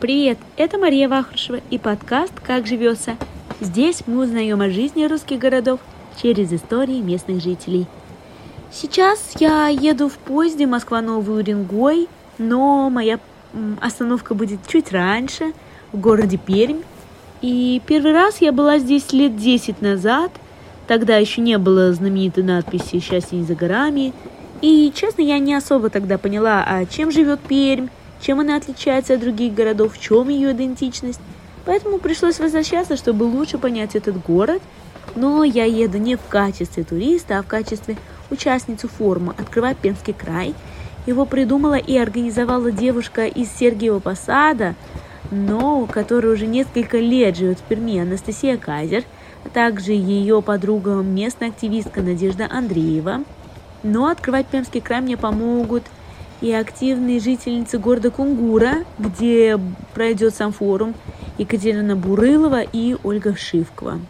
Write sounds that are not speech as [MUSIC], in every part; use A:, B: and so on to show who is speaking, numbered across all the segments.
A: Привет, это Мария Вахрушева и подкаст «Как живется». Здесь мы узнаем о жизни русских городов через истории местных жителей. Сейчас я еду в поезде Москва-Новый Уренгой, но моя остановка будет чуть раньше, в городе Пермь. И первый раз я была здесь лет 10 назад. Тогда еще не было знаменитой надписи «Счастье не за горами». И, честно, я не особо тогда поняла, а чем живет Пермь, чем она отличается от других городов, в чем ее идентичность. Поэтому пришлось возвращаться, чтобы лучше понять этот город. Но я еду не в качестве туриста, а в качестве участницы форума «Открывай Пермский край». Его придумала и организовала девушка из Сергиева Посада, но которая уже несколько лет живет в Перми, Анастасия Казер, а также ее подруга местная активистка Надежда Андреева. Но открывать Пермский край мне помогут – и активные жительницы города Кунгура, где пройдет сам форум, Екатерина Бурылова и Ольга Шивкова.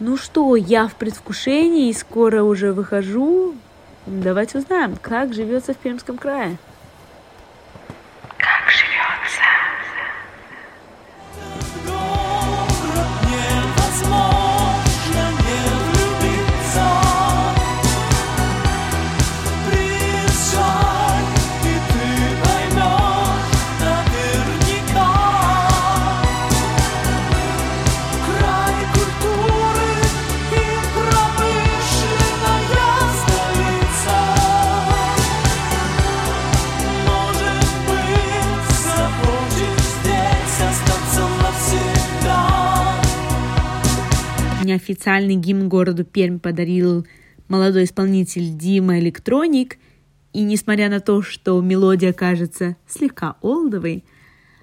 A: Ну что, я в предвкушении и скоро уже выхожу. Давайте узнаем, как живется в Пермском крае. Неофициальный гимн городу Пермь подарил молодой исполнитель Дима Электроник, и несмотря на то, что мелодия кажется слегка олдовой,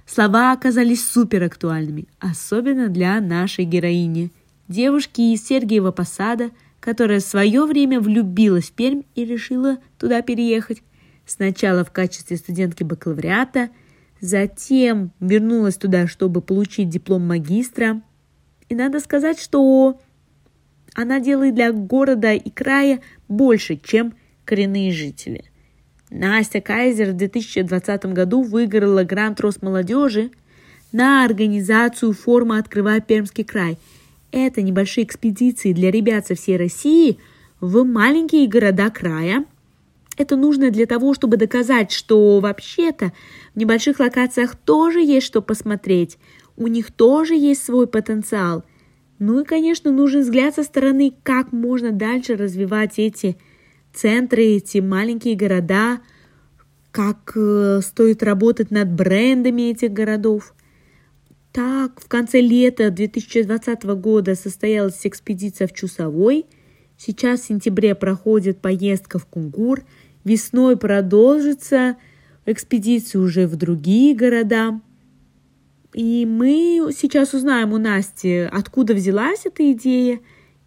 A: слова оказались супер актуальными, особенно для нашей героини, девушки из Сергиева Посада, которая в свое время влюбилась в Пермь и решила туда переехать. Сначала в качестве студентки бакалавриата, затем вернулась туда, чтобы получить диплом магистра – и надо сказать, что она делает для города и края больше, чем коренные жители. Настя Кайзер в 2020 году выиграла грант Росмолодежи на организацию форума «Открывай Пермский край». Это небольшие экспедиции для ребят со всей России в маленькие города края. Это нужно для того, чтобы доказать, что вообще-то в небольших локациях тоже есть что посмотреть – у них тоже есть свой потенциал. Ну и, конечно, нужен взгляд со стороны, как можно дальше развивать эти центры, эти маленькие города, как э, стоит работать над брендами этих городов. Так, в конце лета 2020 года состоялась экспедиция в Чусовой. Сейчас в сентябре проходит поездка в Кунгур. Весной продолжится экспедиция уже в другие города. И мы сейчас узнаем у Насти, откуда взялась эта идея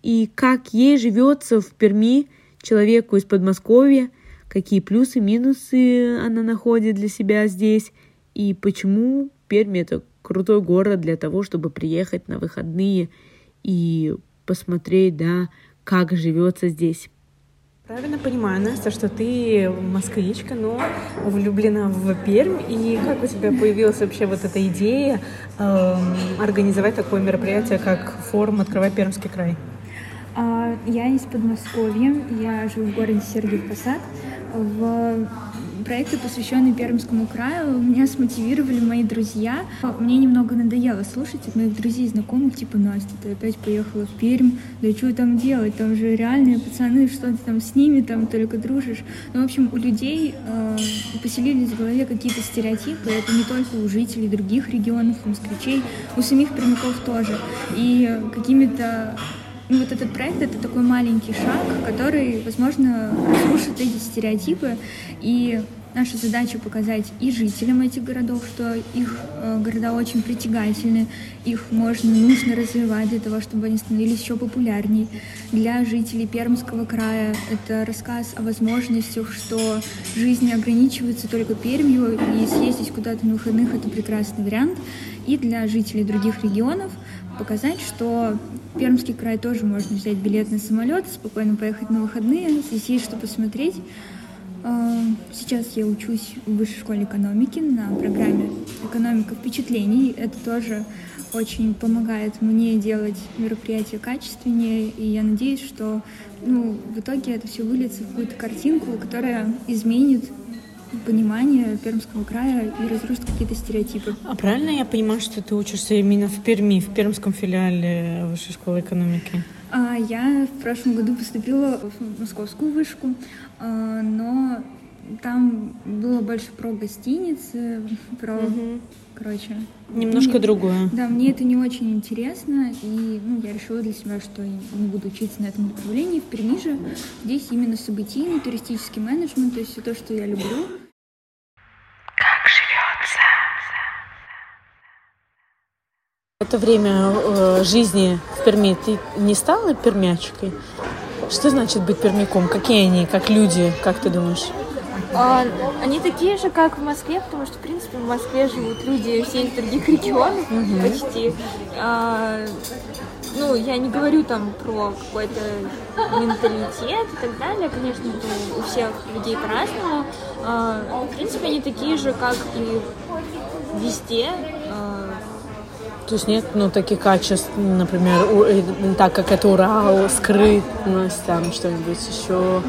A: и как ей живется в Перми человеку из Подмосковья, какие плюсы, минусы она находит для себя здесь и почему Перми это крутой город для того, чтобы приехать на выходные и посмотреть, да, как живется здесь.
B: Правильно понимаю, Настя, что ты москвичка, но влюблена в Пермь. И как у тебя появилась вообще вот эта идея э, организовать такое мероприятие, как форум «Открывай Пермский край»?
C: А, я из Подмосковья, я живу в городе Сергиев Посад. В проекты, посвященные Пермскому краю, меня смотивировали мои друзья. Мне немного надоело слушать от моих друзей и знакомых, типа, Настя, ты опять поехала в Пермь, да что там делать, там же реальные пацаны, что ты там с ними там только дружишь. Ну, в общем, у людей э, поселились в голове какие-то стереотипы, это не только у жителей других регионов, у москвичей, у самих пермяков тоже. И какими-то ну, вот этот проект — это такой маленький шаг, который, возможно, разрушит эти стереотипы. И наша задача показать и жителям этих городов, что их э, города очень притягательны, их можно, нужно развивать для того, чтобы они становились еще популярней. Для жителей Пермского края это рассказ о возможностях, что жизнь не ограничивается только Пермью, и съездить куда-то на выходных — это прекрасный вариант. И для жителей других регионов показать, что Пермский край тоже можно взять билет на самолет, спокойно поехать на выходные, здесь есть что посмотреть. А, сейчас я учусь в высшей школе экономики на программе «Экономика впечатлений». Это тоже очень помогает мне делать мероприятия качественнее, и я надеюсь, что ну, в итоге это все выльется в какую-то картинку, которая изменит понимание Пермского края и разрушит какие-то стереотипы.
B: А правильно я понимаю, что ты учишься именно в Перми, в Пермском филиале Высшей школы экономики?
C: А, я в прошлом году поступила в московскую вышку, а, но там было больше про гостиницы, про, угу. короче...
B: Немножко
C: мне,
B: другое.
C: Да, мне это не очень интересно, и ну, я решила для себя, что я не буду учиться на этом направлении. В Перми же здесь именно событийный туристический менеджмент, то есть все то, что я люблю.
B: Это время э, жизни в Перми ты не стала пермячкой? Что значит быть пермяком? Какие они, как люди, как ты думаешь?
D: А, они такие же, как в Москве, потому что, в принципе, в Москве живут люди все из других [LAUGHS] регионов угу. почти. А, ну, я не говорю там про какой-то менталитет и так далее, конечно, у всех людей по-разному. А, в принципе, они такие же, как и везде.
B: То есть нет, ну, таких качеств, например, у, э, так как это Урал, скрытность, там что-нибудь еще,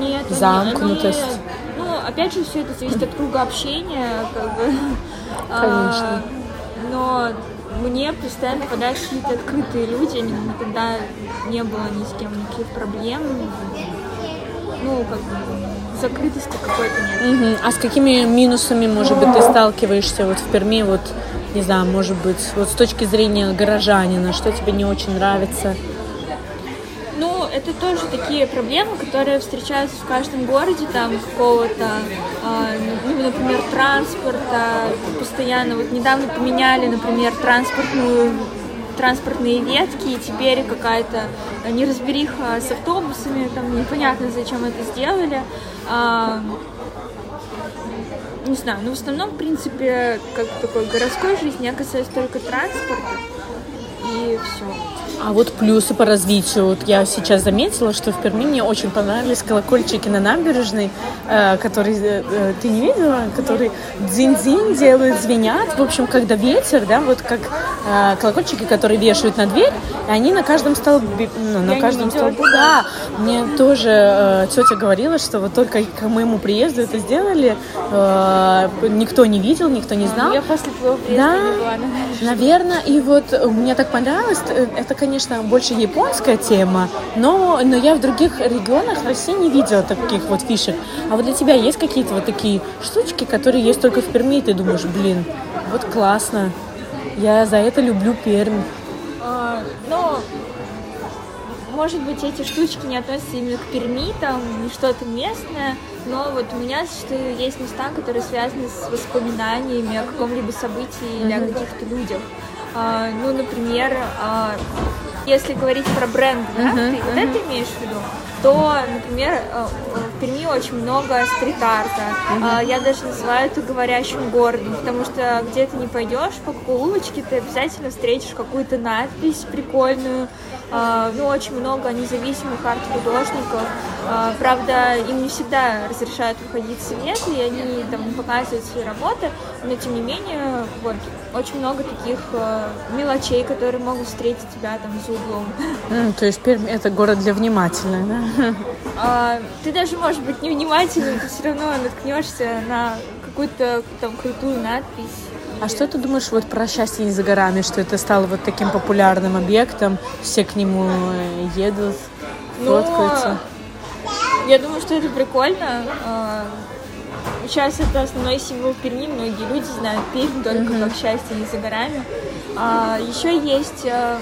D: нет,
B: замкнутость.
D: Они, ну, опять же, все это зависит от круга общения, как бы. [LAUGHS]
B: Конечно. А,
D: но мне постоянно попадаются какие-то открытые люди, никогда не было ни с кем никаких проблем. Ну, как бы закрытости какой-то нет.
B: Угу. А с какими минусами, может быть, ты сталкиваешься вот в Перми, вот не знаю, может быть, вот с точки зрения горожанина, что тебе не очень нравится?
D: Ну, это тоже такие проблемы, которые встречаются в каждом городе, там какого-то, э, ну, например, транспорта постоянно. Вот недавно поменяли, например, транспортную транспортные ветки, и теперь какая-то неразбериха с автобусами, там непонятно, зачем это сделали. Не знаю, но в основном, в принципе, как такой городской жизни я касаюсь только транспорта и все.
B: А вот плюсы по развитию. Вот я сейчас заметила, что в Перми мне очень понравились колокольчики на набережной, э, которые э, э, ты не видела, которые дзинь-дзинь делают, звенят. В общем, когда ветер, да, вот как э, колокольчики, которые вешают на дверь, и они на каждом столбе, ну, на
D: я
B: каждом столбе, да. Мне тоже э, тетя говорила, что вот только к моему приезду это сделали, э, никто не видел, никто не знал.
D: Я после твоего приезда
B: да,
D: не была,
B: наверное. И вот мне так понравилось, э, это, конечно, конечно, больше японская тема, но, но я в других регионах России не видела таких вот фишек. А вот для тебя есть какие-то вот такие штучки, которые есть только в Перми, и ты думаешь, блин, вот классно, я за это люблю Пермь.
D: А, ну, может быть, эти штучки не относятся именно к Перми, там, что-то местное, но вот у меня зачастую есть места, которые связаны с воспоминаниями о каком-либо событии или о каких-то людях. А, ну, например, а, если говорить про бренд, да, uh-huh, ты uh-huh. вот это имеешь в виду, то, например, э, в Перми очень много стрит-арта. Uh-huh. Я даже называю это говорящим городом, потому что где ты не пойдешь, по какой улочке ты обязательно встретишь какую-то надпись прикольную, а, ну, очень много независимых арт-художников. А, правда, им не всегда разрешают выходить в свет, и они там показывают свои работы, но тем не менее, вот, очень много таких а, мелочей, которые могут встретить тебя там за углом. [LAUGHS]
B: Mm, то есть Пермь это город для внимательных, да?
D: А, ты даже, может быть, невнимательным, ты все равно наткнешься на какую-то там крутую надпись
B: а что ты думаешь вот про счастье не за горами, что это стало вот таким популярным объектом, все к нему э, едут, ну, фоткаются?
D: Я думаю, что это прикольно. А, сейчас это основной символ Перми, многие люди знают Пермь только mm-hmm. как счастье не за горами. А, еще есть э,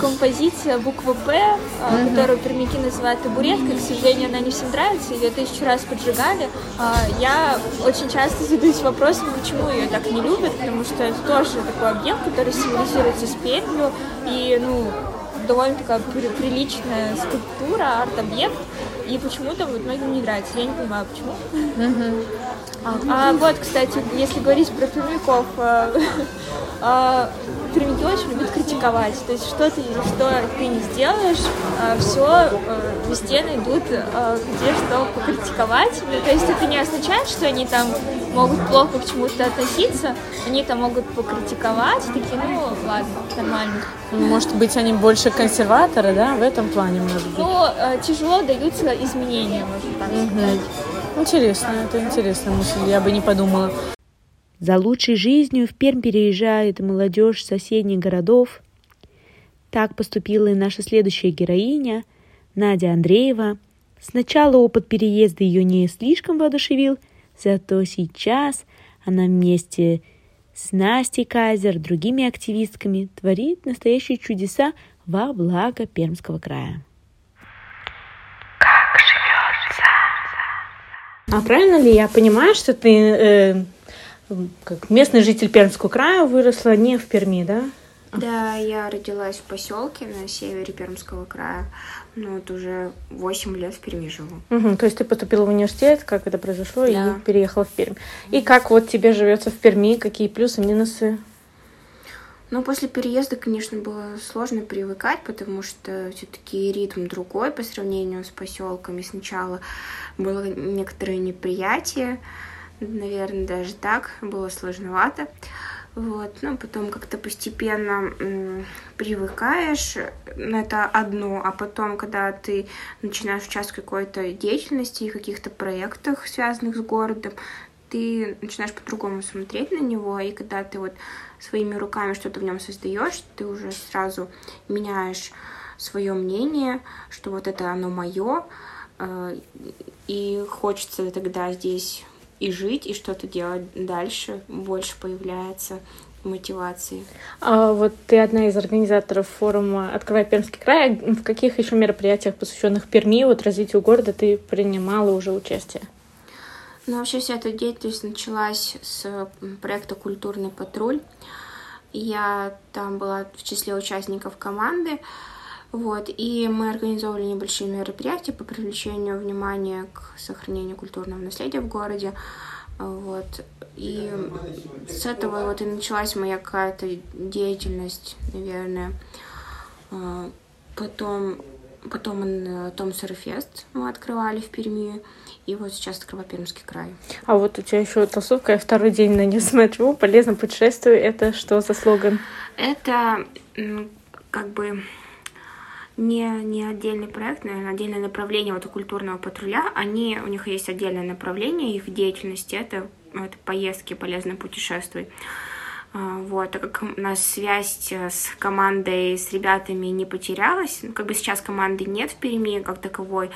D: композиция буквы П, mm-hmm. которую пермяки называют табуреткой. К сожалению, она не всем нравится, ее тысячу раз поджигали. А, я очень часто задаюсь вопросом, почему ее так не любят, потому что это тоже такой объект, который символизируется с Пермью, и, ну, довольно такая приличная скульптура, арт-объект, и почему-то вот многим не нравится. Я не понимаю, почему.
B: Mm-hmm.
D: А, а вот, кстати, если говорить про пермяков, [LAUGHS] пермяки очень любят критиковать. То есть что ты, что ты не сделаешь, а, все э, везде найдут, э, где что покритиковать. Ну, то есть это не означает, что они там могут плохо к чему-то относиться, они там могут покритиковать, такие, ну ладно, нормально.
B: Ну, может быть, они больше консерваторы, да, в этом плане, может быть?
D: Ну, э, тяжело даются изменения, можно так сказать.
B: Интересно, это интересная мысль, я бы не подумала.
A: За лучшей жизнью в Пермь переезжает молодежь соседних городов. Так поступила и наша следующая героиня, Надя Андреева. Сначала опыт переезда ее не слишком воодушевил, зато сейчас она вместе с Настей Кайзер, другими активистками, творит настоящие чудеса во благо Пермского края.
B: А правильно ли я понимаю, что ты э, как местный житель Пермского края выросла не в Перми, да?
E: Да, я родилась в поселке на севере Пермского края. Ну, вот уже 8 лет в Перми живу.
B: Угу, то есть ты поступила в университет, как это произошло,
E: Да.
B: и переехала в Пермь. И как вот тебе живется в Перми, какие плюсы, минусы?
E: Ну, после переезда, конечно, было сложно привыкать, потому что все-таки ритм другой по сравнению с поселками. Сначала было некоторое неприятие, наверное, даже так, было сложновато. Вот, ну, потом как-то постепенно м, привыкаешь, на это одно, а потом, когда ты начинаешь участвовать в какой-то деятельности и каких-то проектах, связанных с городом, ты начинаешь по-другому смотреть на него, и когда ты вот своими руками что-то в нем создаешь, ты уже сразу меняешь свое мнение, что вот это оно мое, и хочется тогда здесь и жить, и что-то делать дальше, больше появляется мотивации.
B: А вот ты одна из организаторов форума «Открывай Пермский край». В каких еще мероприятиях, посвященных Перми, вот развитию города, ты принимала уже участие?
E: Ну, вообще вся эта деятельность началась с проекта «Культурный патруль». Я там была в числе участников команды, вот, и мы организовывали небольшие мероприятия по привлечению внимания к сохранению культурного наследия в городе. Вот. И с этого вот и началась моя какая-то деятельность, наверное. А, Потом, потом Том Сарафест мы открывали в Перми. И вот сейчас открываю Пермский край.
B: А вот у тебя еще толстовка, я второй день на нее [LAUGHS] смотрю. Полезно путешествую. Это что за слоган?
E: Это как бы не, не отдельный проект, наверное, отдельное направление вот у культурного патруля. Они, у них есть отдельное направление их деятельности, это, это поездки, полезно путешествовать. А, Вот, так как у нас связь э, с командой, с ребятами не потерялась, ну, как бы сейчас команды нет в Перми как таковой,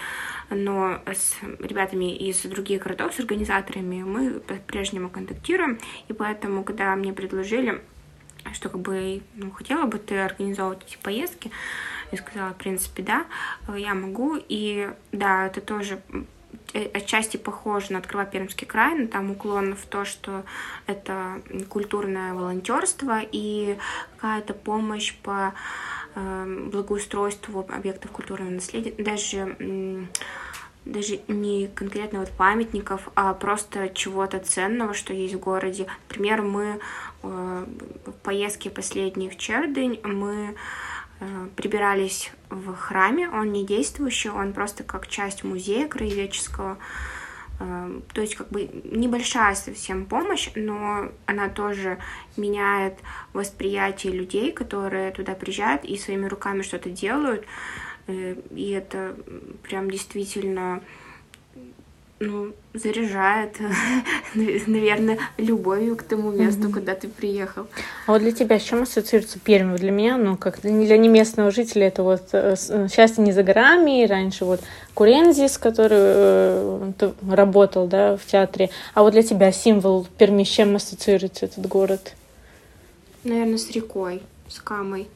E: но с ребятами из других городов, с организаторами мы по-прежнему контактируем, и поэтому, когда мне предложили, что как бы, ну, хотела бы ты организовывать эти поездки, я сказала, в принципе, да, я могу, и да, это тоже отчасти похоже на «Открывай Пермский край», но там уклон в то, что это культурное волонтерство и какая-то помощь по э, благоустройству объектов культурного наследия, даже даже не конкретно вот памятников, а просто чего-то ценного, что есть в городе. Например, мы э, в поездке последней в Чердынь мы э, прибирались в храме, он не действующий, он просто как часть музея краеведческого. Э, То есть как бы небольшая совсем помощь, но она тоже меняет восприятие людей, которые туда приезжают и своими руками что-то делают. Э, И это прям действительно ну, заряжает, [LAUGHS] наверное, любовью к тому месту, куда ты приехал.
B: А вот для тебя с чем ассоциируется Пермь? Вот Для меня, ну, как для неместного жителя, это вот э, э, счастье не за горами, и раньше вот Курензис, который э, работал, да, в театре. А вот для тебя символ Перми, с чем ассоциируется этот город?
E: Наверное, с рекой, с Камой,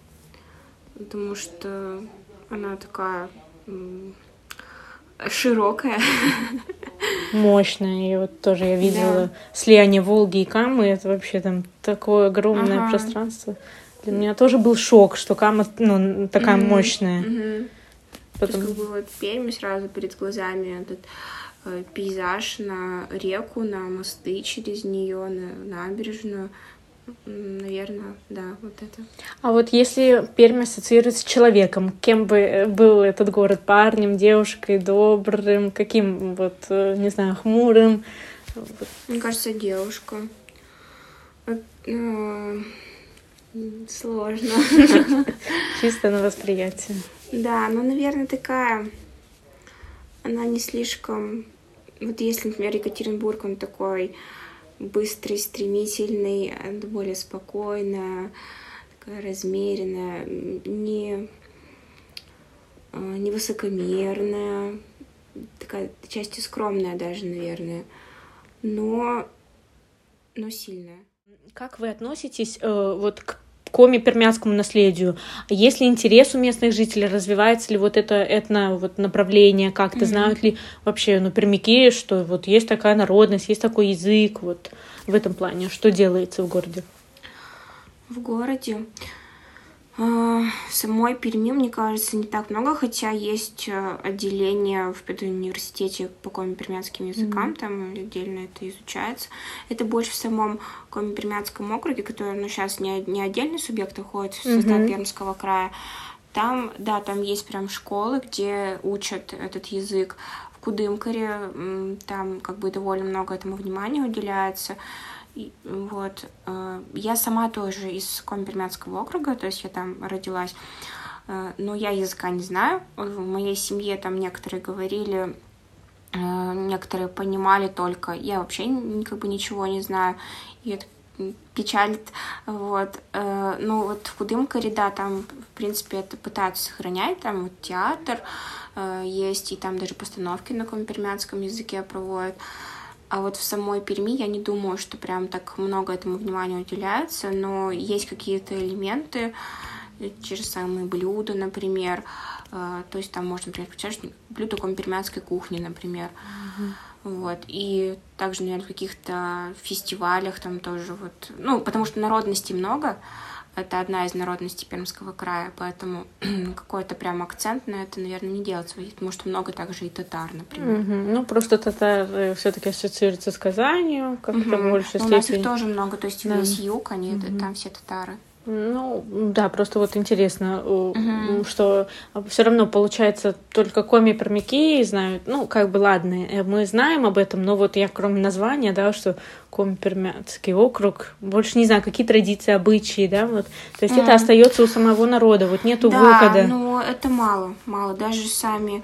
E: потому что она такая широкая.
B: Мощная, и вот тоже я видела слияние Волги и Камы, это вообще там такое огромное
E: Ага.
B: пространство. Для меня тоже был шок, что Кама, ну, такая
E: Мгм.
B: мощная.
E: Мгм. То есть,
B: Потом-
E: как бы вот Пермь сразу перед глазами этот э, пейзаж на реку, на мосты через нее, на набережную. Наверное, да, вот это.
B: А вот если Пермь ассоциируется с человеком, кем бы э, был этот город? Парнем, девушкой, добрым, каким, вот, э, не знаю, хмурым?
E: Мне кажется, девушка. Ну, сложно. [LAUGHS]
B: Чисто на восприятие.
E: Да, ну, наверное, такая... Она не слишком... Вот если, например, Екатеринбург, он такой быстрый, стремительный, более спокойная, такая размеренная, не, а, не высокомерная, такая частью скромная даже, наверное, но, но сильная.
B: Как вы относитесь э, вот к коми-пермяцкому наследию. Есть ли интерес у местных жителей, развивается ли вот это этно вот направление, как-то mm-hmm. знают ли вообще, ну, пермяки, что вот есть такая народность, есть такой язык, вот в этом плане, что делается в городе?
E: В городе в самой Перми, мне кажется, не так много, хотя есть э, отделение в педуниверситете по коми-пермянским языкам, mm-hmm. там отдельно это изучается. Это больше в самом коми-пермянском округе, который ну, сейчас не, не отдельный субъект уходит в состав mm-hmm. Пермского края. Там, да, там есть прям школы, где учат этот язык. В Кудымкаре там как бы довольно много этому внимания уделяется. Вот. Э, я сама тоже из Компермянского округа, то есть я там родилась, э, но я языка не знаю. В моей семье там некоторые говорили, э, некоторые понимали только. Я вообще как бы ничего не знаю. И это печалит, вот, ну вот в Кудымкаре, да, там, в принципе, это пытаются сохранять, там вот театр есть, и там даже постановки на компермянском языке проводят, а вот в самой Перми я не думаю, что прям так много этому внимания уделяется, но есть какие-то элементы, э, те же самые блюда, например. Э, то есть там можно, например, включать блюдо компермянской кухни, например. Mm-hmm. Вот. И также, наверное, в каких-то фестивалях там тоже вот... Ну, потому что народностей много, это одна из народностей Пермского края, поэтому [CLEARS THROAT] какой-то прям акцент на это, наверное, не делать, потому что много также и татар, например.
B: Угу. Ну, просто татар э, все-таки ассоциируется с Казанью, как-то угу. больше
E: У нас их тоже много, то есть да. весь юг, они угу. там все татары.
B: Ну, да, просто вот интересно, угу. что все равно получается только коми-пермяки знают, ну, как бы ладно, э, мы знаем об этом, но вот я кроме названия, да, что коми-пермяцкий округ, больше не знаю, какие традиции, обычаи, да, вот, то есть mm. это остается у самого народа, вот нету
E: да,
B: выхода.
E: Да, но это мало, мало, даже сами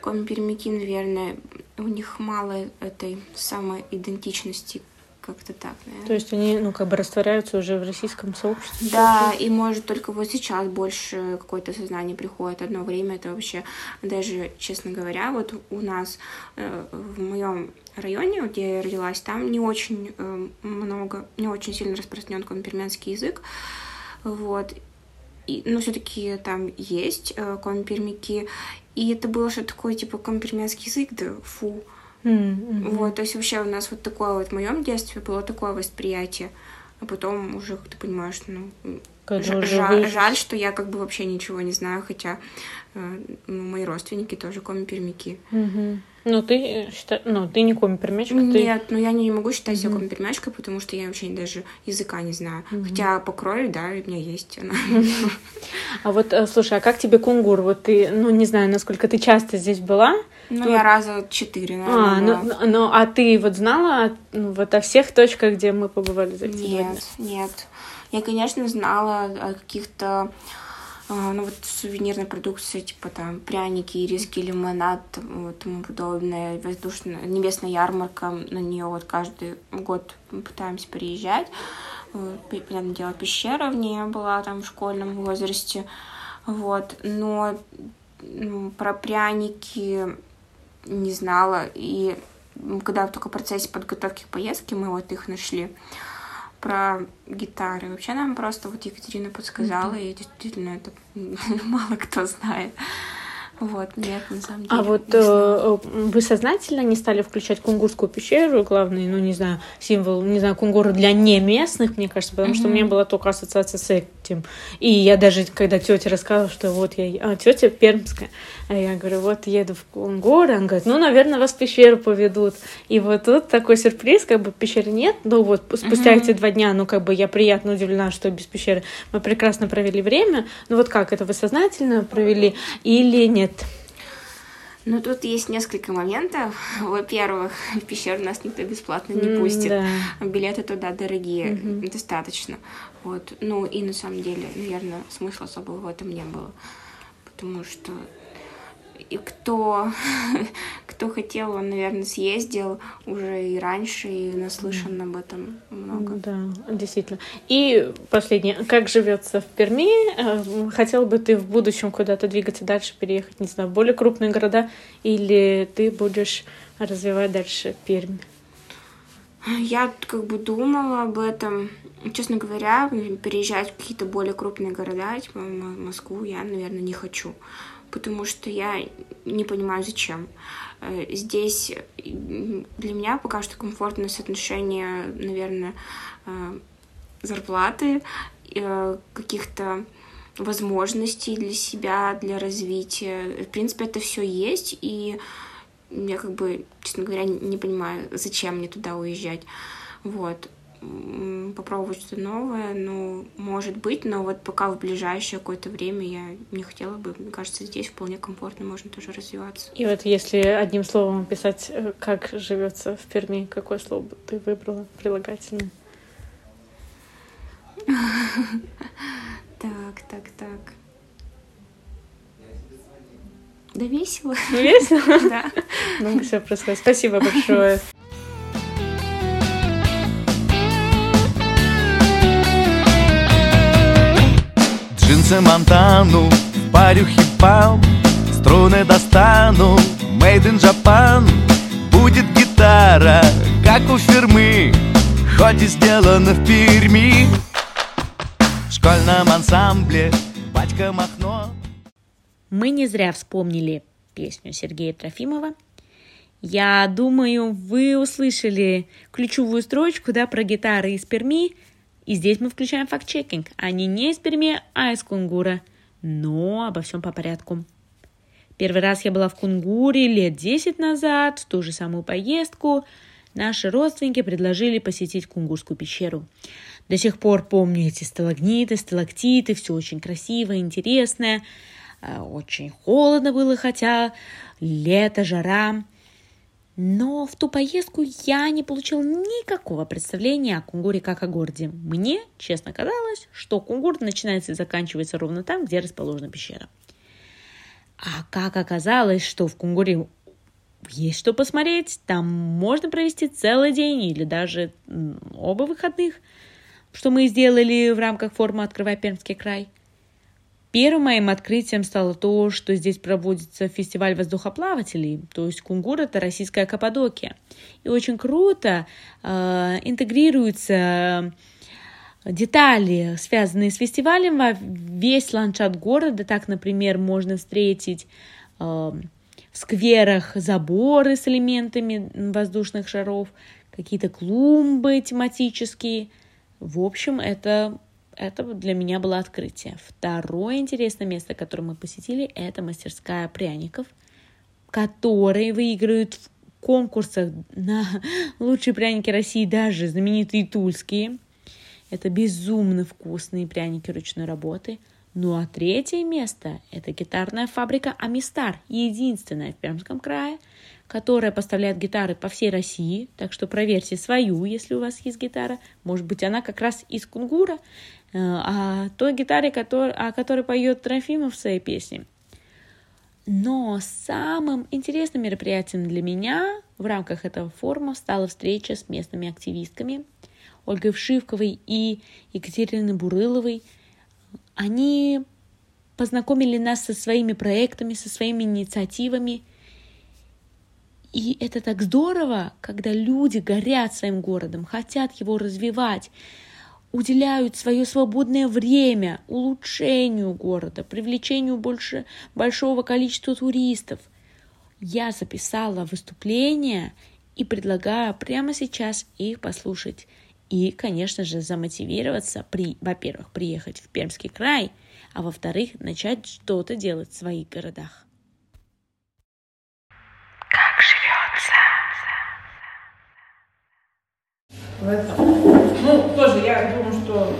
E: коми-пермяки, наверное, у них мало этой самой идентичности как-то так, наверное.
B: То есть они, ну, как бы растворяются уже в российском сообществе?
E: Да, и может только вот сейчас больше какое-то сознание приходит. Одно время это вообще, даже, честно говоря, вот у нас э, в моем районе, где я родилась, там не очень э, много, не очень сильно распространен компермянский язык. Вот. И, но все-таки там есть э, компермяки. И это было что-то такое, типа, компермянский язык, да фу. Mm-hmm. Вот, то есть вообще у нас вот такое вот в моем детстве было такое восприятие, а потом уже, ты понимаешь, ну, ж- жаль, жаль, что я как бы вообще ничего не знаю, хотя э, ну, мои родственники тоже коми-пермяки.
B: Mm-hmm. Ну, ты э, считай, ну, ты не коми-пермячка?
E: Нет,
B: ты...
E: ну я не могу считать себя mm-hmm. коми-пермячкой, потому что я вообще даже языка не знаю. Mm-hmm. Хотя по крови, да, у меня есть она. [LAUGHS]
B: А вот, э, слушай, а как тебе кунгур? Вот ты, ну, не знаю, насколько ты часто здесь была?
E: Ну, я раза четыре, наверное.
B: А, ну, ну, а ты вот знала ну, вот о всех точках, где мы побывали за эти
E: Нет, нет. Я, конечно, знала о каких-то а, ну вот сувенирной продукции, типа там пряники, ириски, лимонад, вот, тому подобное, воздушная, небесная ярмарка, на нее вот каждый год мы пытаемся приезжать. Вот, понятное дело, пещера в ней была там в школьном возрасте, вот, но ну, про пряники не знала, и когда только в процессе подготовки к поездке мы вот их нашли, про гитары. Вообще нам просто вот Екатерина подсказала, mm-hmm. и действительно это [LAUGHS] мало кто знает. Вот, нет, на самом
B: а
E: деле.
B: А вот э, вы сознательно не стали включать кунгурскую пещеру, главный, ну, не знаю, символ, не знаю, кунгура для не местных, мне кажется, потому mm-hmm. что у меня была только ассоциация с этим. И я даже, когда тетя рассказывала, что вот я... А, тетя пермская. А я говорю, вот еду в Кунгур. Она говорит, ну, наверное, вас в пещеру поведут. И вот тут такой сюрприз, как бы пещеры нет. Ну, вот спустя uh-huh. эти два дня, ну, как бы я приятно удивлена, что без пещеры мы прекрасно провели время. Ну, вот как, это вы сознательно провели или нет?
E: Ну, тут есть несколько моментов. [LAUGHS] Во-первых, [LAUGHS] в пещеру нас никто бесплатно не пустит. Да. Билеты туда дорогие, угу. достаточно. Вот. Ну, и на самом деле, наверное, смысла особого в этом не было. Потому что и кто, [LAUGHS] кто хотел, он, наверное, съездил уже и раньше, и наслышан об этом много.
B: Да, действительно. И последнее. Как живется в Перми? Э, хотел бы ты в будущем куда-то двигаться дальше, переехать, не знаю, в более крупные города, или ты будешь развивать дальше Пермь?
E: Я как бы думала об этом. Честно говоря, переезжать в какие-то более крупные города, типа Москву, я, наверное, не хочу потому что я не понимаю, зачем. Э, здесь для меня пока что комфортное соотношение, наверное, э, зарплаты, э, каких-то возможностей для себя, для развития. В принципе, это все есть, и я как бы, честно говоря, не понимаю, зачем мне туда уезжать. Вот попробовать что-то новое, ну, может быть, но вот пока в ближайшее какое-то время я не хотела бы, мне кажется, здесь вполне комфортно, можно тоже развиваться.
B: И вот если одним словом описать, э, как живется в Перми, какое слово бы ты выбрала прилагательное?
E: Так, так, так. Да весело.
B: Весело? [LAUGHS]
E: Да.
B: Ну, все происходит. Спасибо большое.
F: Джинсы Монтану, в парюхе пам Струны достану, made in Japan Будет гитара, как у фирмы Хоть и сделана в Перми. В школьном ансамбле батька Махно.
A: Мы не зря вспомнили песню Сергея Трофимова. Я думаю, вы услышали ключевую строчку да, про гитары из Перми – и здесь мы включаем факт-чекинг. Они не из Перми, а из Кунгура. Но обо всем по порядку. Первый раз я была в Кунгуре лет 10 назад, в ту же самую поездку. Наши родственники предложили посетить Кунгурскую пещеру. До сих пор помню эти сталагниты, сталактиты, все очень красиво, интересное. А, очень холодно было, хотя лето, жара. Но в ту поездку я не получил никакого представления о Кунгуре как о городе. Мне, честно казалось, что Кунгур начинается и заканчивается ровно там, где расположена пещера. А как оказалось, что в Кунгуре есть что посмотреть, там можно провести целый день или даже оба выходных, что мы сделали в рамках форума «Открывай Пермский край». Первым моим открытием стало то, что здесь проводится фестиваль воздухоплавателей, то есть Кунгур – это российская Каппадокия. И очень круто э, интегрируются детали, связанные с фестивалем, во весь ландшафт города. Так, например, можно встретить э, в скверах заборы с элементами воздушных шаров, какие-то клумбы тематические. В общем, это это для меня было открытие. Второе интересное место, которое мы посетили, это мастерская пряников, которые выигрывают в конкурсах на лучшие пряники России, даже знаменитые тульские. Это безумно вкусные пряники ручной работы. Ну а третье место – это гитарная фабрика «Амистар», единственная в Пермском крае, которая поставляет гитары по всей России, так что проверьте свою, если у вас есть гитара. Может быть, она как раз из Кунгура. О той гитаре, который, о которой поет Трофимов в своей песне. Но самым интересным мероприятием для меня в рамках этого форума стала встреча с местными активистками Ольгой Вшивковой и Екатериной Бурыловой. Они познакомили нас со своими проектами, со своими инициативами. И это так здорово, когда люди горят своим городом, хотят его развивать, уделяют свое свободное время улучшению города, привлечению больше большого количества туристов. Я записала выступление и предлагаю прямо сейчас их послушать. и, конечно же, замотивироваться, при, во-первых, приехать в Пермский край, а во-вторых, начать что-то делать в своих городах.
G: Как
H: живется? Ну, тоже я думаю, что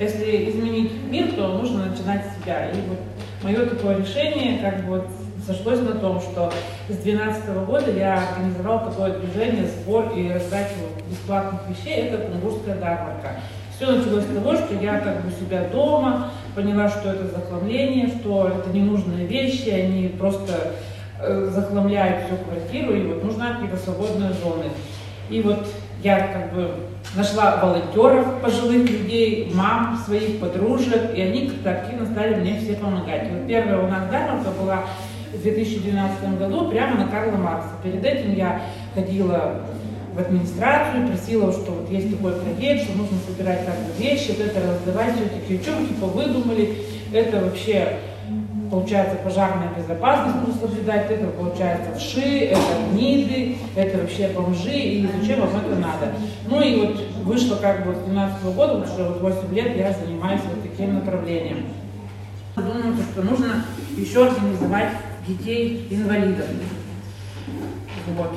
H: если изменить мир, то нужно начинать с себя. И вот мое такое решение, как бы вот сошлось на том, что с 2012 года я организовал такое движение, сбор и раздачу бесплатных вещей, это кунгурская ярмарка. Все началось с того, что я как бы себя дома поняла, что это захламление, что это ненужные вещи, они просто э, захламляют всю квартиру, и вот нужна какие-то свободные зоны. И вот я как бы нашла волонтеров, пожилых людей, мам своих, подружек, и они как-то активно стали мне все помогать. вот первая у нас ярмарка была в 2012 году прямо на Карла Маркса. Перед этим я ходила в администрацию, просила, что вот есть такой проект, что нужно собирать как бы вещи, вот это раздавать, все такие, что типа выдумали, это вообще получается пожарная безопасность нужно соблюдать, это получается вши, это гниды, это вообще бомжи, и зачем вам это надо. Ну и вот вышло как бы с 2012 года, вот уже вот 8 лет я занимаюсь вот таким направлением. Думаю, что нужно еще организовать детей-инвалидов. Вот.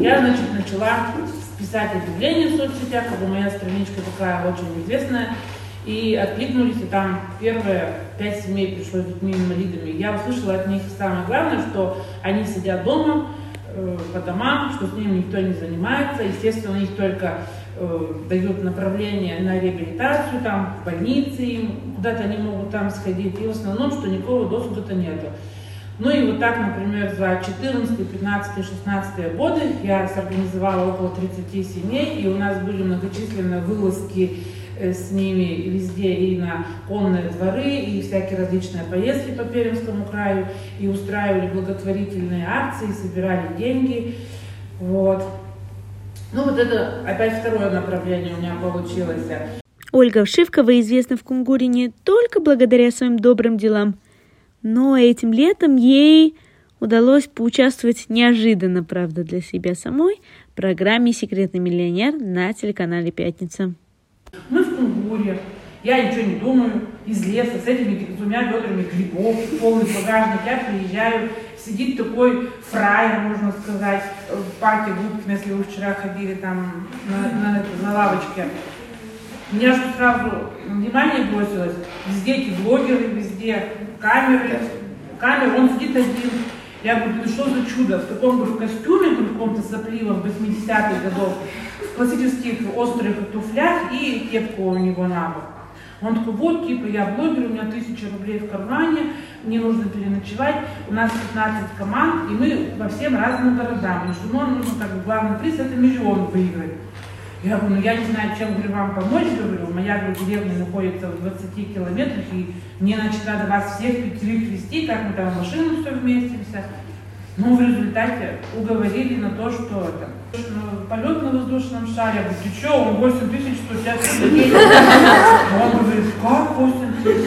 H: Я, значит, начала писать объявления в соцсетях, как моя страничка такая очень известная, и откликнулись, и там первые пять семей пришло с детьми-инвалидами. Я услышала от них самое главное, что они сидят дома, э, по домам, что с ними никто не занимается. Естественно, их только э, дают направление на реабилитацию, там, в больнице им, куда-то они могут там сходить. И в основном, что никакого досуга-то нету. Ну и вот так, например, за 14, 15, 16 годы я сорганизовала около 30 семей, и у нас были многочисленные вылазки с ними везде и на конные дворы, и всякие различные поездки по Пермскому краю, и устраивали благотворительные акции, собирали деньги. Вот. Ну вот это опять второе направление у меня получилось.
A: Ольга Вшивкова известна в Кунгуре не только благодаря своим добрым делам – но этим летом ей удалось поучаствовать неожиданно, правда, для себя самой в программе «Секретный миллионер» на телеканале «Пятница».
H: Мы в Кунгуре, я ничего не думаю, из леса с этими двумя ведрами грибов, полный багажник, я приезжаю, сидит такой фраер, можно сказать, в парке Губкина, если вы вчера ходили там на, на, на лавочке, меня же сразу внимание бросилось, везде эти блогеры, везде камеры, камеры, он сидит один. Я говорю, ну что за чудо, в таком говорю, костюме, в каком-то сопливом 80-х годов, в классических острых туфлях и кепку у него на бок. Он такой, вот, типа, я блогер, у меня тысяча рублей в кармане, мне нужно переночевать, у нас 15 команд, и мы во всем разным городам. И что нам нужно, как бы, главный приз, это миллион выиграть. Я говорю, ну я не знаю, чем говорю, вам помочь, говорю, моя говорю, деревня находится в 20 километрах, и мне, значит, надо вас всех пятерых вести, как мы там в машину все вместимся. Ну, в результате уговорили на то, что это. Полет на воздушном шаре, я говорю, ты что, он 8 тысяч, что сейчас Он говорит, как 8 тысяч?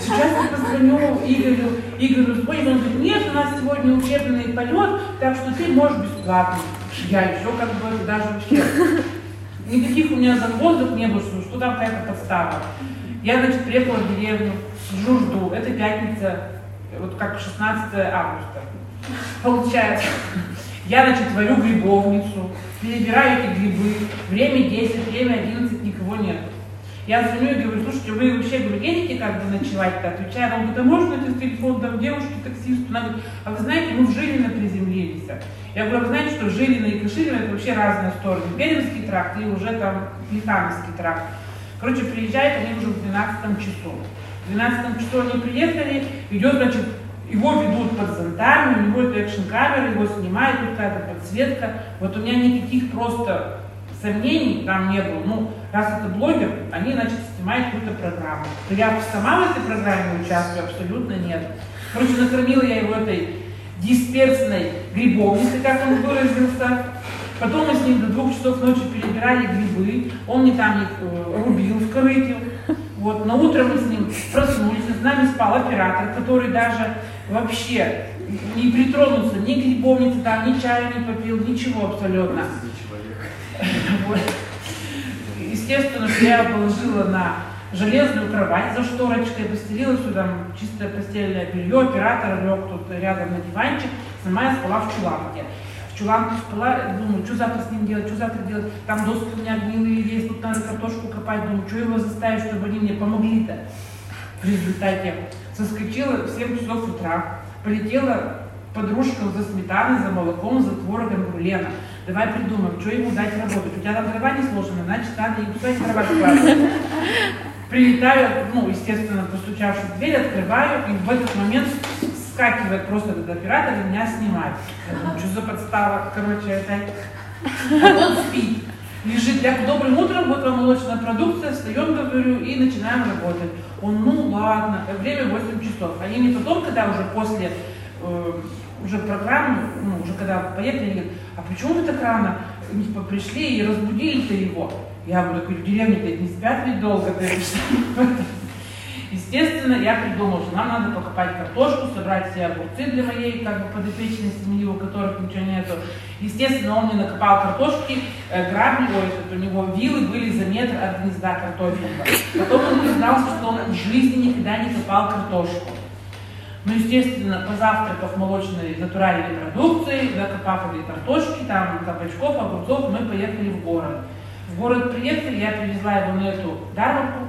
H: Сейчас я позвоню Игорю, Игорю Спой, он говорит, нет, у нас сегодня учебный полет, так что ты можешь бесплатно. Я еще как бы даже вообще Никаких у меня загвоздок не было, что, там какая-то подстава. Я, значит, приехала в деревню, сижу, жду. Это пятница, вот как 16 августа. Получается, я, значит, варю грибовницу, перебираю эти грибы. Время 10, время 11, никого нет. Я звоню и говорю, слушайте, вы вообще, говорю, как бы ночевать-то? Отвечаю, он говорит, а можно найти телефон там девушке, таксисту? Она говорит, а вы знаете, мы в Жилино приземлились. Я говорю, а вы знаете, что Жилино и Каширино это вообще разные стороны. Пермский тракт и уже там Плехановский тракт. Короче, приезжают они уже в 12 часу. В 12 часу они приехали, идет, значит, его ведут под зонтами, у него это экшн-камера, его снимают, тут какая-то подсветка. Вот у меня никаких просто сомнений там не было. Ну, раз это блогер, они, значит, снимают какую-то программу. То я сама в этой программе участвую, абсолютно нет. Короче, накормила я его этой дисперсной грибовницей, как он выразился. Потом мы с ним до двух часов ночи перебирали грибы. Он мне там их э, рубил в корыте. Вот. На утро мы с ним проснулись, с нами спал оператор, который даже вообще не притронулся ни к грибовнице, там, ни чая не попил, ничего абсолютно. Вот. естественно, что я положила на железную кровать за шторочкой, постелила сюда чистое постельное белье, оператор лег тут рядом на диванчик, сама я спала в чуланке. В чуланку спала, думаю, что завтра с ним делать, что завтра делать, там доски у меня гнилые есть, тут надо картошку копать, думаю, что его заставить, чтобы они мне помогли-то. В результате соскочила в 7 часов утра, полетела подружкам за сметаной, за молоком, за творогом Брулена. Давай придумаем, что ему дать работать. У тебя там дрова не сложены, значит, надо им туда дрова. Прилетаю, ну, естественно, постучавшись в дверь, открываю, и в этот момент скакивает просто этот оператор и меня снимает. Я думаю, что за подстава, короче, опять. А он спит. Лежит, я добрым утром, вот вам молочная продукция, встаем, говорю, и начинаем работать. Он, ну ладно, время 8 часов. Они мне потом, когда уже после э, уже программу, ну, уже когда поехали, говорят, а почему вы так рано пришли и разбудили-то его? Я говорю, в деревне-то не спят ведь долго, то [LAUGHS] Естественно, я придумал, что нам надо покопать картошку, собрать все огурцы для моей как бы, подопечной семьи, у которых ничего нету. Естественно, он мне накопал картошки, э, грабли, у него вилы были за метр от гнезда картофельного. Потом он признался, что он в жизни никогда не копал картошку. Ну, естественно, позавтракав молочной натуральной продукцией, закопав этой картошки, там, кабачков, огурцов, мы поехали в город. В город приехали, я привезла его на эту дармарку.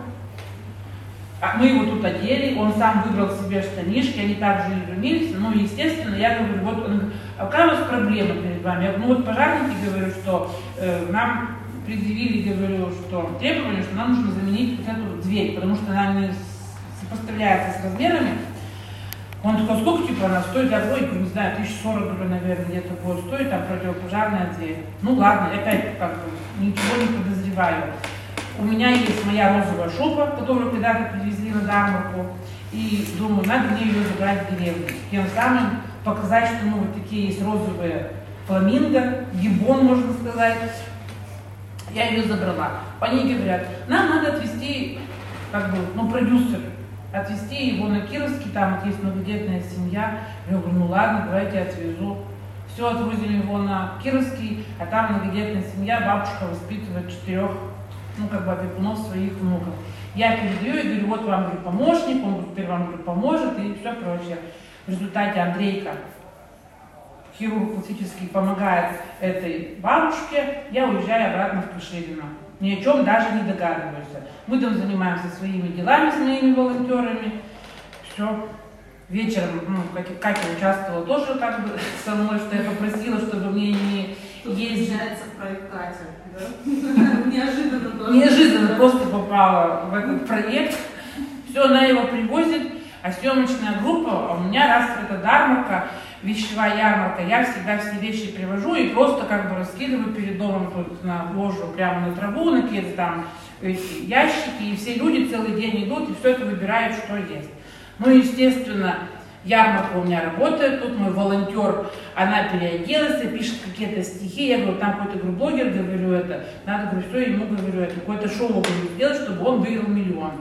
H: А мы его тут одели, он сам выбрал себе штанишки, они также изумились. Ну, естественно, я говорю, вот, он а какая у вас проблема перед вами? Я говорю, ну вот пожарники, говорю, что э, нам предъявили, говорю, что требование, что нам нужно заменить вот эту дверь, потому что она не сопоставляется с размерами. Он такой, сколько типа она стоит? Я говорю, не знаю, 1040 уже, наверное, где-то будет стоить, там противопожарная дверь. Ну ладно, опять как бы ничего не подозреваю. У меня есть моя розовая шуба, которую когда-то привезли на Дармарку, и думаю, надо мне ее забрать в деревню. Тем самым показать, что ну, вот такие есть розовые фламинго, гибон, можно сказать. Я ее забрала. Они говорят, нам надо отвезти, как бы, ну, продюсер отвезти его на Кировский, там вот есть многодетная семья. Я говорю, ну ладно, давайте отвезу. Все, отвозим его на Кировский, а там многодетная семья, бабушка воспитывает четырех, ну как бы опекунов своих внуков. Я передаю и говорю, вот вам говорю, помощник, он теперь вам говорю, поможет и все прочее. В результате Андрейка, хирург классический, помогает этой бабушке, я уезжаю обратно в Каширино ни о чем даже не догадываются. Мы там занимаемся своими делами с моими волонтерами. Все. Вечером, ну, как, Катя участвовала тоже как бы [LAUGHS] со мной, что я попросила, чтобы мне не ездить.
B: проект Катя, да? [LAUGHS] Неожиданно тоже.
H: Неожиданно просто попала в этот проект. Все, она его привозит, а съемочная группа, а у меня раз это Дармарка, вещевая ярмарка, я всегда все вещи привожу и просто как бы раскидываю перед домом тут на ложу, прямо на траву, на какие-то там ящики, и все люди целый день идут и все это выбирают, что есть. Ну, естественно, ярмарка у меня работает, тут мой волонтер, она переоделась, пишет какие-то стихи, я говорю, там какой-то говорю, блогер, говорю это, надо, говорю, что ему говорю, это какое-то шоу говорю, сделать, чтобы он выиграл миллион.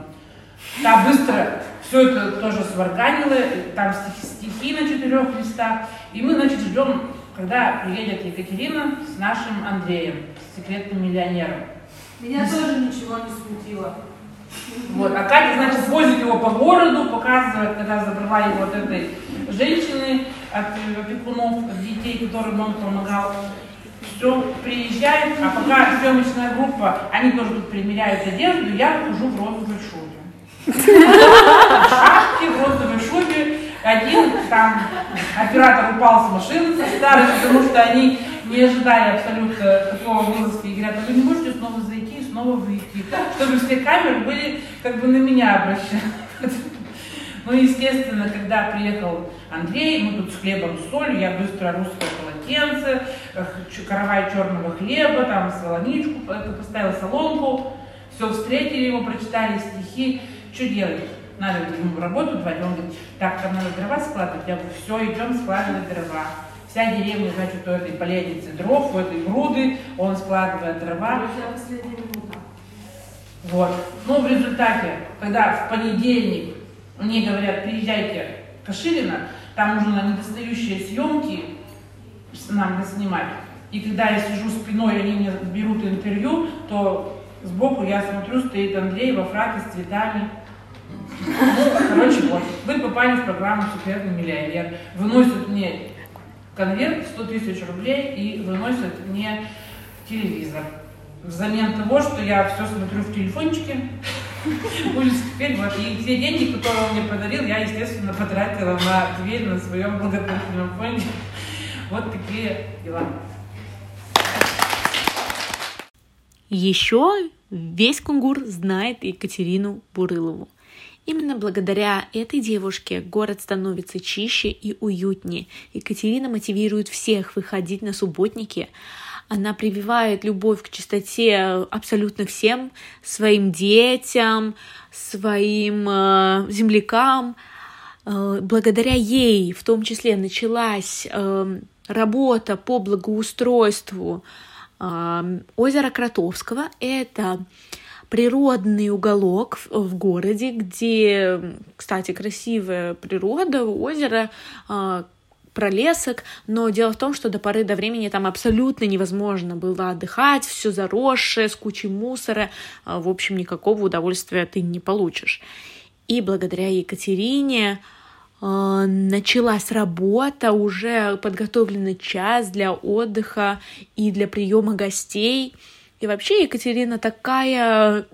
H: Та быстро все это тоже сварганило, там стихи, стихи на четырех листах. И мы, значит, ждем, когда приедет Екатерина с нашим Андреем, с секретным миллионером.
B: Меня тоже ничего не смутило.
H: Вот, а Катя, значит, возит его по городу, показывает, когда забрала его от этой женщины, от опекунов, от детей, которым он помогал. Все, приезжает, а пока съемочная группа, они тоже тут примеряют одежду, я хожу в розовой шубе шапке, в розовой шубе. Один там оператор упал с машины со старой, потому что они не ожидали абсолютно такого вылазки и говорят, а вы не можете снова зайти и снова выйти, чтобы все камеры были как бы на меня обращены. Ну, естественно, когда приехал Андрей, мы тут с хлебом, с солью, я быстро русское полотенце, каравай черного хлеба, там солоничку, поставила солонку, все, встретили его, прочитали стихи, что делать? Надо ему работу вдвоем. Он говорит, так, там надо дрова складывать. Я говорю, все, идем складывать дрова. Вся деревня, значит, у этой поленницы дров, у этой груды, он складывает дрова. Вот. Ну, в результате, когда в понедельник мне говорят, приезжайте в Каширина, там нужно на недостающие съемки нам снимать. И когда я сижу спиной, они мне берут интервью, то Сбоку я смотрю, стоит Андрей во фраке с цветами. Короче, вот. Вы попали в программу «Секретный миллионер». Выносят мне конверт 100 тысяч рублей и выносят мне телевизор. Взамен того, что я все смотрю в телефончике, [LAUGHS] будет теперь вот. И все деньги, которые он мне подарил, я, естественно, потратила на дверь на своем благотворительном фонде. Вот такие дела.
A: Еще весь Кунгур знает Екатерину Бурылову. Именно благодаря этой девушке город становится чище и уютнее. Екатерина мотивирует всех выходить на субботники. Она прививает любовь к чистоте абсолютно всем, своим детям, своим э, землякам. Э, благодаря ей в том числе началась э, работа по благоустройству э, озера Кротовского. Это природный уголок в городе, где, кстати, красивая природа, озеро, а, пролесок, но дело в том, что до поры до времени там абсолютно невозможно было отдыхать, все заросшее, с кучей мусора, а, в общем, никакого удовольствия ты не получишь. И благодаря Екатерине а, началась работа, уже подготовленный час для отдыха и для приема гостей — и вообще Екатерина такая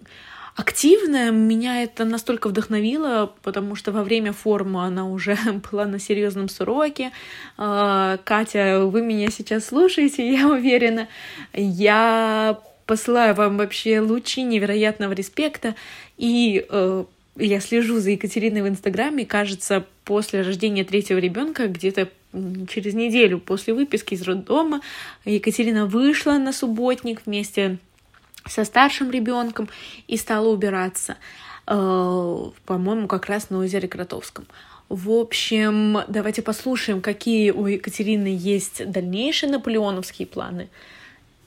A: активная, меня это настолько вдохновило, потому что во время форума она уже [LAUGHS] была на серьезном сроке. А, Катя, вы меня сейчас слушаете, [LAUGHS] я уверена. Я посылаю вам вообще лучи невероятного респекта и э, я слежу за Екатериной в Инстаграме, кажется, после рождения третьего ребенка, где-то через неделю после выписки из роддома, Екатерина вышла на субботник вместе со старшим ребенком и стала убираться, э, по-моему, как раз на озере Кротовском. В общем, давайте послушаем, какие у Екатерины есть дальнейшие наполеоновские планы.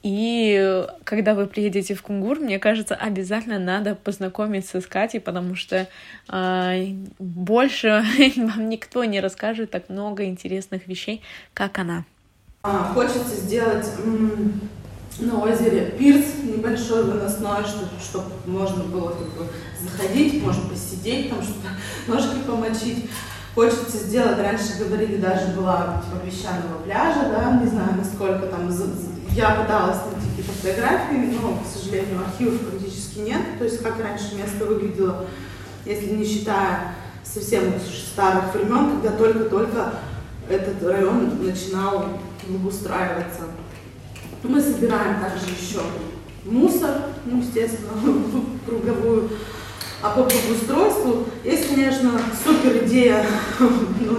A: И когда вы приедете в Кунгур, мне кажется, обязательно надо познакомиться с Катей, потому что э, больше [LAUGHS] вам никто не расскажет так много интересных вещей, как она.
I: А, хочется сделать на озере пирс небольшой выносной, чтобы, чтобы можно было как бы заходить, можно посидеть, там [LAUGHS] что-то ножки помочить. Хочется сделать, раньше говорили, даже была типа песчаного пляжа, да, не знаю, насколько там я пыталась найти какие-то фотографии, но, к сожалению, архивов практически нет. То есть как раньше место выглядело, если не считая совсем старых времен, когда только-только этот район начинал благоустраиваться. Мы собираем также еще мусор, ну, естественно, [LAUGHS] круговую. А по благоустройству есть, конечно, супер идея, [LAUGHS] ну,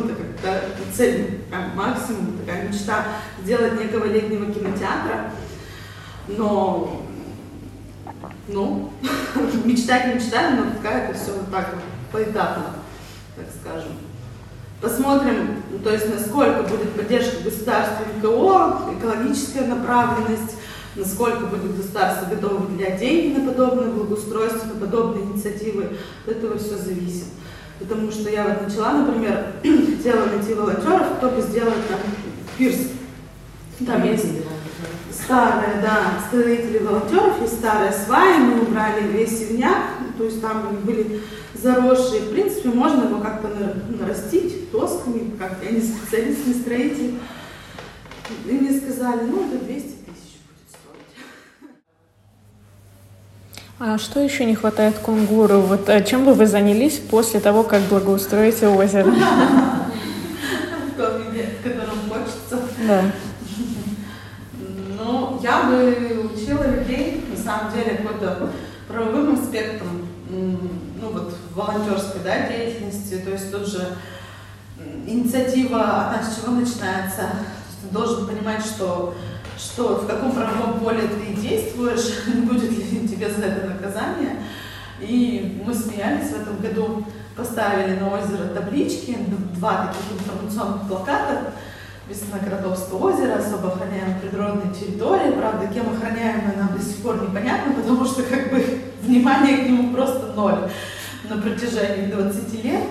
I: цель, прям максимум, такая мечта сделать некого летнего кинотеатра. Но, ну, [LAUGHS] мечтать мечтаем, но пока это все вот так вот поэтапно, так скажем. Посмотрим, ну, то есть насколько будет поддержка государства НКО, экологическая направленность, насколько будет государство готово выделять деньги на подобное благоустройство, на подобные инициативы, от этого все зависит. Потому что я вот начала, например, [CLEARS THROAT] хотела найти волонтеров, кто бы сделал там пирс. Там есть старые, да, строители волонтеров, есть старая сваи, мы убрали весь севняк, то есть там были заросшие. В принципе, можно его как-то нарастить досками, как я не специалист, не строитель. И мне сказали, ну, это 200
B: А что еще не хватает кунгуру? Вот а чем бы вы занялись после того, как благоустроите озеро?
I: В том виде, в котором хочется.
B: Да.
I: Ну, я бы учила людей, на самом деле, какой-то правовым аспектом, ну вот, волонтерской да, деятельности, то есть тут же инициатива, она с чего начинается? Ты должен понимать, что что в каком правовом поле ты действуешь, [LAUGHS] будет ли тебе за это наказание. И мы смеялись в этом году, поставили на озеро таблички, два таких информационных плаката, Весна Кротовского озера, особо охраняемая природная территория. Правда, кем охраняемая нам до сих пор непонятно, потому что как бы [LAUGHS] внимание к нему просто ноль на протяжении 20 лет.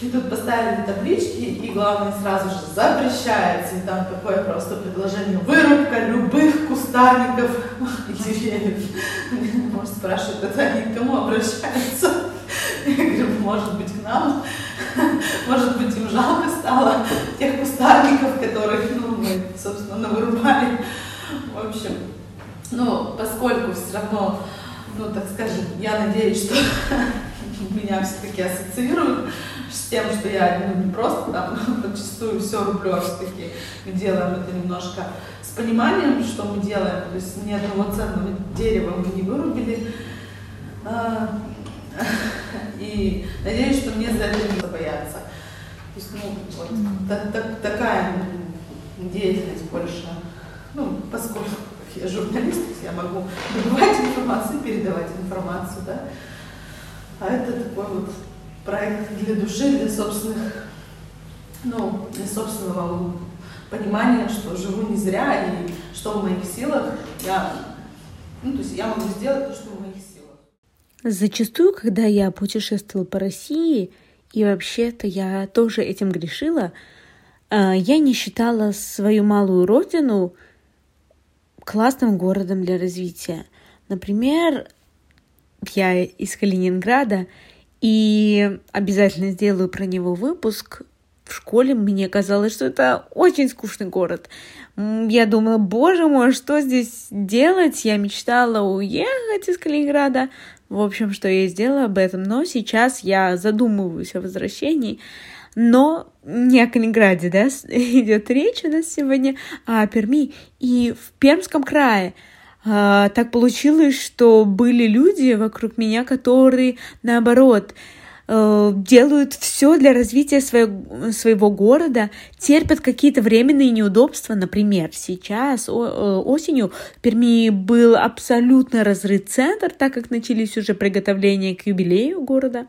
I: И тут поставили таблички, и главное сразу же запрещается. И там такое просто предложение. Вырубка любых кустарников и деревьев. Может спрашивает, это они к кому обращаются? Я говорю, может быть, к нам, может быть, им жалко стало тех кустарников, которых, ну, мы, собственно, вырубали. В общем, ну, поскольку все равно, ну, так скажем, я надеюсь, что [LAUGHS] меня все-таки ассоциируют [LAUGHS] с тем, что я ну, не просто там [LAUGHS] подчастую все рублю, а все-таки мы делаем это немножко с пониманием, что мы делаем. То есть ни одного ценного дерева мы не вырубили. А, и надеюсь, что мне за это не бояться. То есть, ну, вот, так, так, такая деятельность больше, ну, поскольку я журналист, я могу добывать информацию, передавать информацию, да. А это такой вот проект для души, для собственных, ну, для собственного понимания, что живу не зря и что в моих силах, я, ну, то есть я могу сделать то, что в моих силах.
A: Зачастую, когда я путешествовала по России, и вообще-то я тоже этим грешила, а, я не считала свою малую родину классным городом для развития. Например, я из Калининграда, и обязательно сделаю про него выпуск. В школе мне казалось, что это очень скучный город. Я думала, боже мой, что здесь делать? Я мечтала уехать из Калининграда. В общем, что я сделала об этом. Но сейчас я задумываюсь о возвращении. Но не о Калининграде, да, [LAUGHS] идет речь у нас сегодня, а о Перми. И в Пермском крае – так получилось, что были люди вокруг меня, которые, наоборот, э, делают все для развития своего, своего города, терпят какие-то временные неудобства. Например, сейчас э, осенью в Перми был абсолютно разрыт центр, так как начались уже приготовления к юбилею города.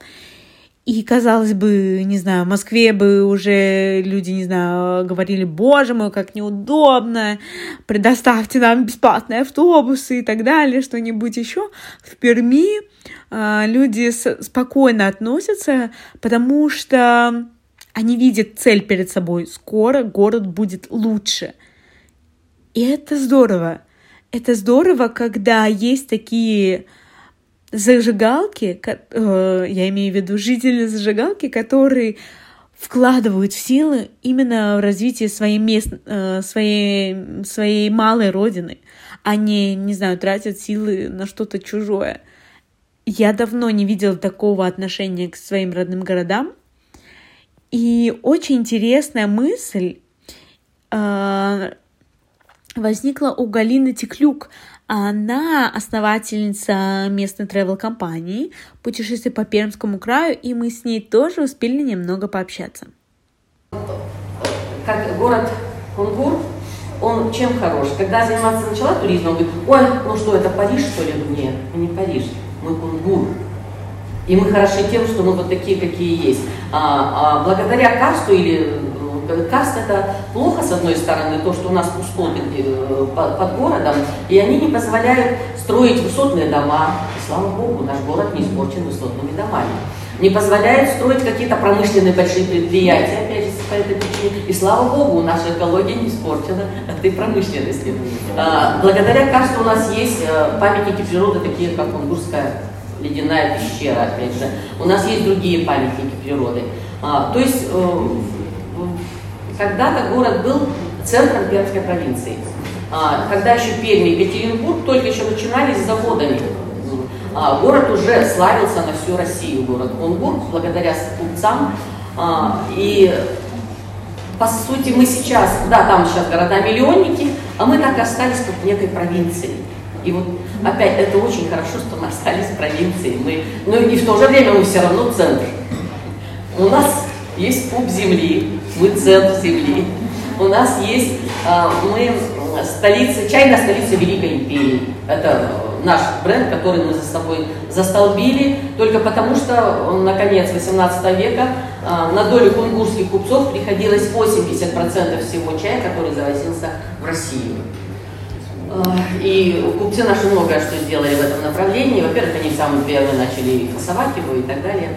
A: И, казалось бы, не знаю, в Москве бы уже люди, не знаю, говорили, боже мой, как неудобно, предоставьте нам бесплатные автобусы и так далее, что-нибудь еще. В Перми э, люди спокойно относятся, потому что они видят цель перед собой. Скоро город будет лучше. И это здорово. Это здорово, когда есть такие зажигалки, э, я имею в виду жители зажигалки, которые вкладывают силы именно в развитие своей, мест, э, своей, своей малой родины, а не, не знаю, тратят силы на что-то чужое. Я давно не видела такого отношения к своим родным городам. И очень интересная мысль э, возникла у Галины Теклюк. Она основательница местной travel-компании «Путешествие по Пермскому краю», и мы с ней тоже успели немного пообщаться.
J: Как город Кунгур, он чем хорош? Когда заниматься начала туризмом, говорит, ой, ну что, это Париж, что ли? Нет, не Париж, мы Кунгур. И мы хороши тем, что мы вот такие, какие есть. А, а благодаря Карсту или Карст это плохо, с одной стороны, то, что у нас пустоты э, под городом, и они не позволяют строить высотные дома. Слава богу, наш город не испорчен высотными домами. Не позволяют строить какие-то промышленные большие предприятия, опять же, по этой причине. И слава богу, наша экология не испорчена этой промышленностью. А, благодаря Карсту у нас есть э, памятники природы, такие как Кунгурская ледяная пещера, опять же. У нас есть другие памятники природы. А, то есть э, когда-то город был центром Пермской провинции. А, когда еще Пермь и Екатеринбург только еще начинались с заводами. А, город уже славился на всю Россию, город Кунгур, благодаря купцам. А, и по сути мы сейчас, да, там сейчас города-миллионники, а мы так и остались как некой провинцией. И вот опять это очень хорошо, что мы остались в провинции. Мы, ну и в то же время мы все равно центр. У нас есть пуп земли, мы центр земли. У нас есть, а, мы столица, чайная столица Великой Империи. Это наш бренд, который мы за собой застолбили, только потому что, наконец, 18 века а, на долю кунгурских купцов приходилось 80% всего чая, который завозился в Россию. А, и купцы наши многое что сделали в этом направлении. Во-первых, они самые первые начали фасовать его и так далее.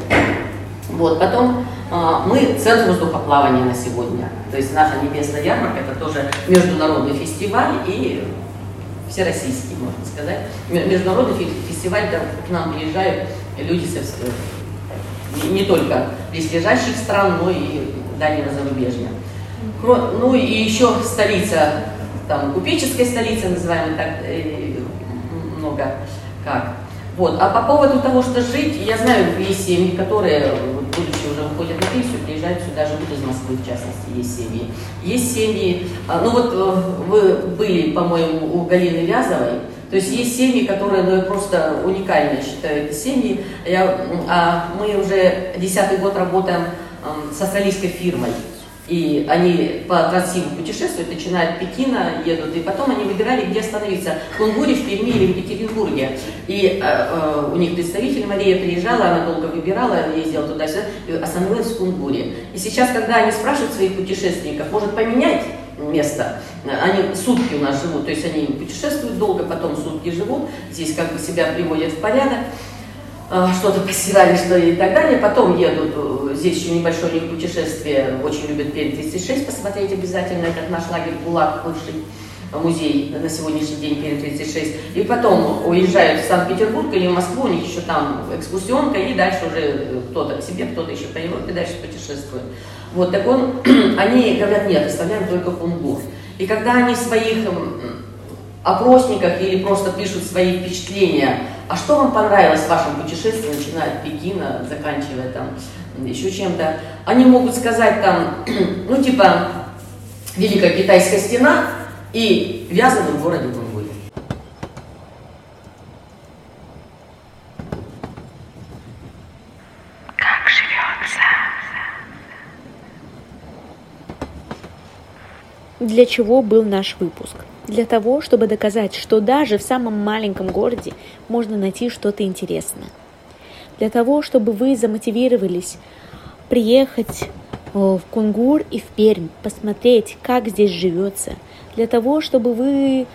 J: Вот, потом э, мы центр воздухоплавания на сегодня. То есть наша небесная ярмарка это тоже международный фестиваль и всероссийский, можно сказать. Международный фестиваль, там к нам приезжают люди со, не только близлежащих стран, но и дальнего зарубежья. Ну и еще столица, там купеческая столица, называемая так э, много как. Вот. А по поводу того, что жить, я знаю, есть семьи, которые, будучи уже выходят на пенсию, приезжают сюда, живут из Москвы, в частности, есть семьи. Есть семьи, а, ну вот э, вы были, по-моему, у Галины Вязовой, то есть есть семьи, которые ну, просто уникальные, считаю, это семьи. Я, а мы уже десятый год работаем с австралийской фирмой. И они по Транссибу путешествуют, начинают Пекина, едут, и потом они выбирали, где остановиться, в Кунгуре, в Перми или в Екатеринбурге. И э, э, у них представитель Мария приезжала, она долго выбирала, ездила туда-сюда, остановилась в Кунгуре. И сейчас, когда они спрашивают своих путешественников, может поменять место, они сутки у нас живут, то есть они путешествуют долго, потом сутки живут, здесь как бы себя приводят в порядок, что-то постирали, что и так далее, потом едут э, здесь еще небольшое у них путешествие, очень любят Пермь 36 посмотреть обязательно, этот наш лагерь ГУЛАГ, бывший музей на сегодняшний день Пермь 36. И потом уезжают в Санкт-Петербург или в Москву, у них еще там экскурсионка, и дальше уже кто-то к себе, кто-то еще по Европе дальше путешествует. Вот, так он, [CLEARS THROAT] они говорят, нет, оставляем только Кунгур. И когда они в своих опросниках или просто пишут свои впечатления, а что вам понравилось в вашем путешествии, начиная от Пекина, заканчивая там еще чем-то, они могут сказать там, [CLEARS THROAT] ну типа, Великая Китайская стена и вязаный в городе Кунгуре.
E: Как живется?
A: Для чего был наш выпуск? Для того, чтобы доказать, что даже в самом маленьком городе можно найти что-то интересное – для того, чтобы вы замотивировались приехать в Кунгур и в Пермь, посмотреть, как здесь живется, для того, чтобы вы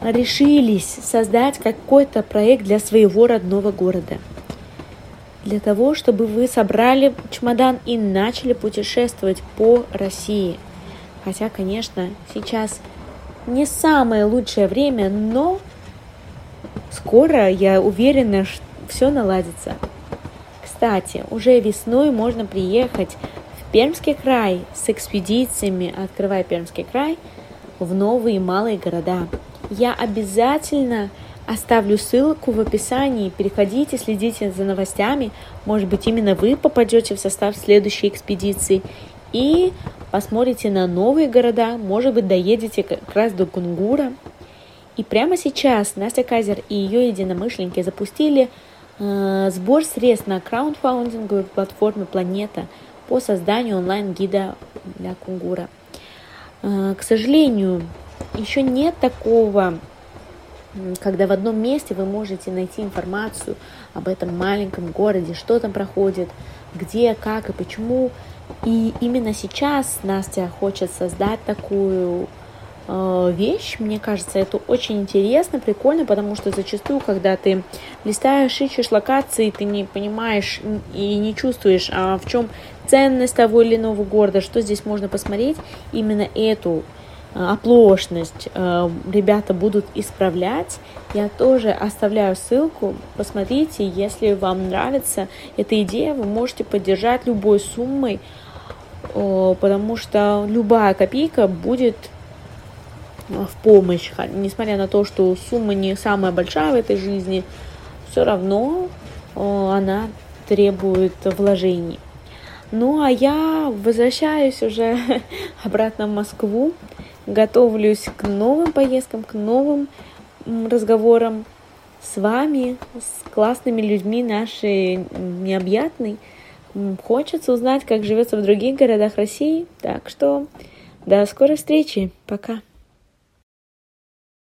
A: решились создать какой-то проект для своего родного города, для того, чтобы вы собрали чемодан и начали путешествовать по России. Хотя, конечно, сейчас не самое лучшее время, но скоро, я уверена, что все наладится. Кстати, уже весной можно приехать в Пермский край с экспедициями «Открывай Пермский край» в новые малые города. Я обязательно оставлю ссылку в описании. Переходите, следите за новостями. Может быть, именно вы попадете в состав следующей экспедиции и посмотрите на новые города. Может быть, доедете как раз до Кунгура. И прямо сейчас Настя Казер и ее единомышленники запустили Э, сбор средств на краундфаундинговой платформе «Планета» по созданию онлайн-гида для кунгура. Э, к сожалению, еще нет такого, когда в одном месте вы можете найти информацию об этом маленьком городе, что там проходит, где, как и почему. И именно сейчас Настя хочет создать такую Э, вещь. Мне кажется, это очень интересно, прикольно, потому что зачастую, когда ты листаешь, ищешь локации, ты не понимаешь и не чувствуешь, а в чем ценность того или иного города, что здесь можно посмотреть, именно эту оплошность э, ребята будут исправлять. Я тоже оставляю ссылку. Посмотрите, если вам нравится эта идея, вы можете поддержать любой суммой, потому что любая копейка будет в помощь, несмотря на то, что сумма не самая большая в этой жизни, все равно она требует вложений. Ну а я возвращаюсь уже [LAUGHS] обратно в Москву, готовлюсь к новым поездкам, к новым разговорам с вами, с классными людьми нашей необъятной. Хочется узнать, как живется в других городах России. Так что до скорой встречи. Пока.